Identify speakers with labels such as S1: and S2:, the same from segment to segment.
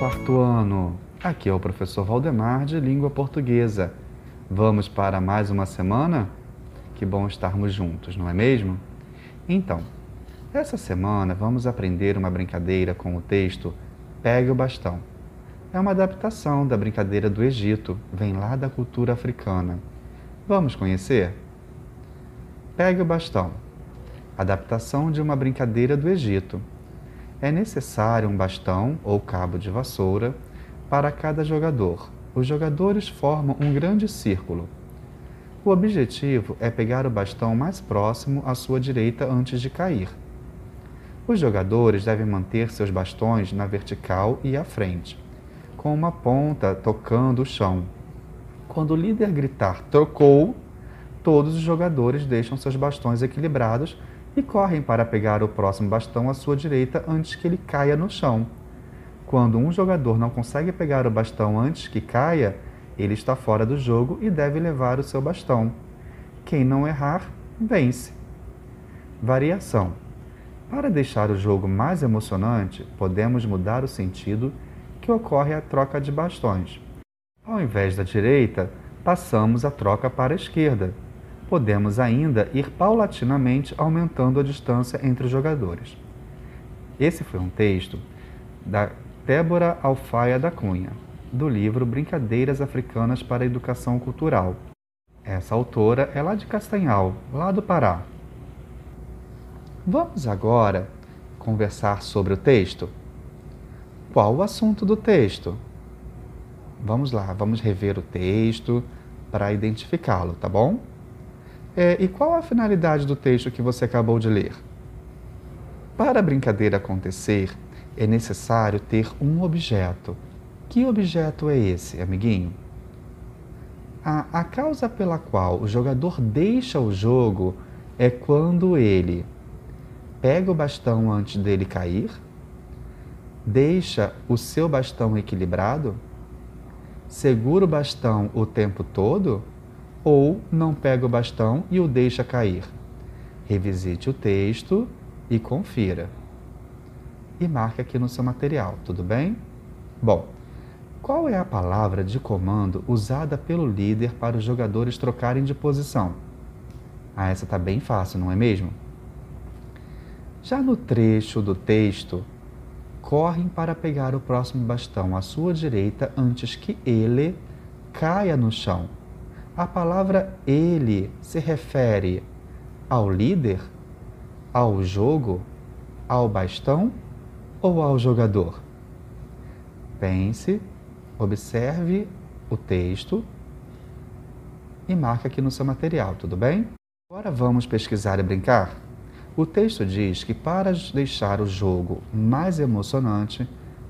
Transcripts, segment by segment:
S1: ano! Aqui é o professor Valdemar de Língua Portuguesa. Vamos para mais uma semana? Que bom estarmos juntos, não é mesmo? Então, essa semana vamos aprender uma brincadeira com o texto Pegue o Bastão. É uma adaptação da brincadeira do Egito, vem lá da cultura africana. Vamos conhecer? Pegue o Bastão. Adaptação de uma brincadeira do Egito. É necessário um bastão ou cabo de vassoura para cada jogador. Os jogadores formam um grande círculo. O objetivo é pegar o bastão mais próximo à sua direita antes de cair. Os jogadores devem manter seus bastões na vertical e à frente, com uma ponta tocando o chão. Quando o líder gritar trocou, todos os jogadores deixam seus bastões equilibrados e correm para pegar o próximo bastão à sua direita antes que ele caia no chão. Quando um jogador não consegue pegar o bastão antes que caia, ele está fora do jogo e deve levar o seu bastão. Quem não errar, vence. Variação. Para deixar o jogo mais emocionante, podemos mudar o sentido que ocorre a troca de bastões. Ao invés da direita, passamos a troca para a esquerda podemos ainda ir paulatinamente aumentando a distância entre os jogadores. Esse foi um texto da Débora Alfaia da Cunha, do livro Brincadeiras Africanas para a Educação Cultural. Essa autora é lá de Castanhal, lá do Pará. Vamos agora conversar sobre o texto? Qual o assunto do texto? Vamos lá, vamos rever o texto para identificá-lo, tá bom? É, e qual a finalidade do texto que você acabou de ler? Para a brincadeira acontecer, é necessário ter um objeto. Que objeto é esse, amiguinho? A, a causa pela qual o jogador deixa o jogo é quando ele pega o bastão antes dele cair, deixa o seu bastão equilibrado, segura o bastão o tempo todo ou não pega o bastão e o deixa cair. Revisite o texto e confira. E marque aqui no seu material, tudo bem? Bom, qual é a palavra de comando usada pelo líder para os jogadores trocarem de posição? Ah, essa está bem fácil, não é mesmo? Já no trecho do texto, correm para pegar o próximo bastão à sua direita antes que ele caia no chão. A palavra ele se refere ao líder, ao jogo, ao bastão ou ao jogador? Pense, observe o texto e marque aqui no seu material, tudo bem? Agora vamos pesquisar e brincar? O texto diz que para deixar o jogo mais emocionante,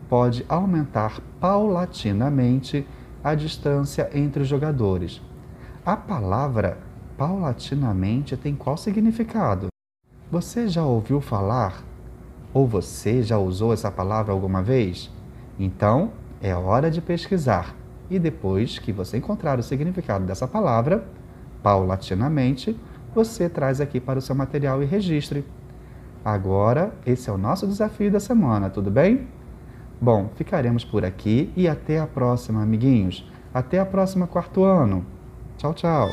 S1: pode aumentar paulatinamente a distância entre os jogadores a palavra paulatinamente tem qual significado? Você já ouviu falar? Ou você já usou essa palavra alguma vez? Então, é hora de pesquisar. E depois que você encontrar o significado dessa palavra, paulatinamente, você traz aqui para o seu material e registre. Agora, esse é o nosso desafio da semana, tudo bem? Bom, ficaremos por aqui e até a próxima, amiguinhos. Até a próxima quarto ano. Tchau, tchau.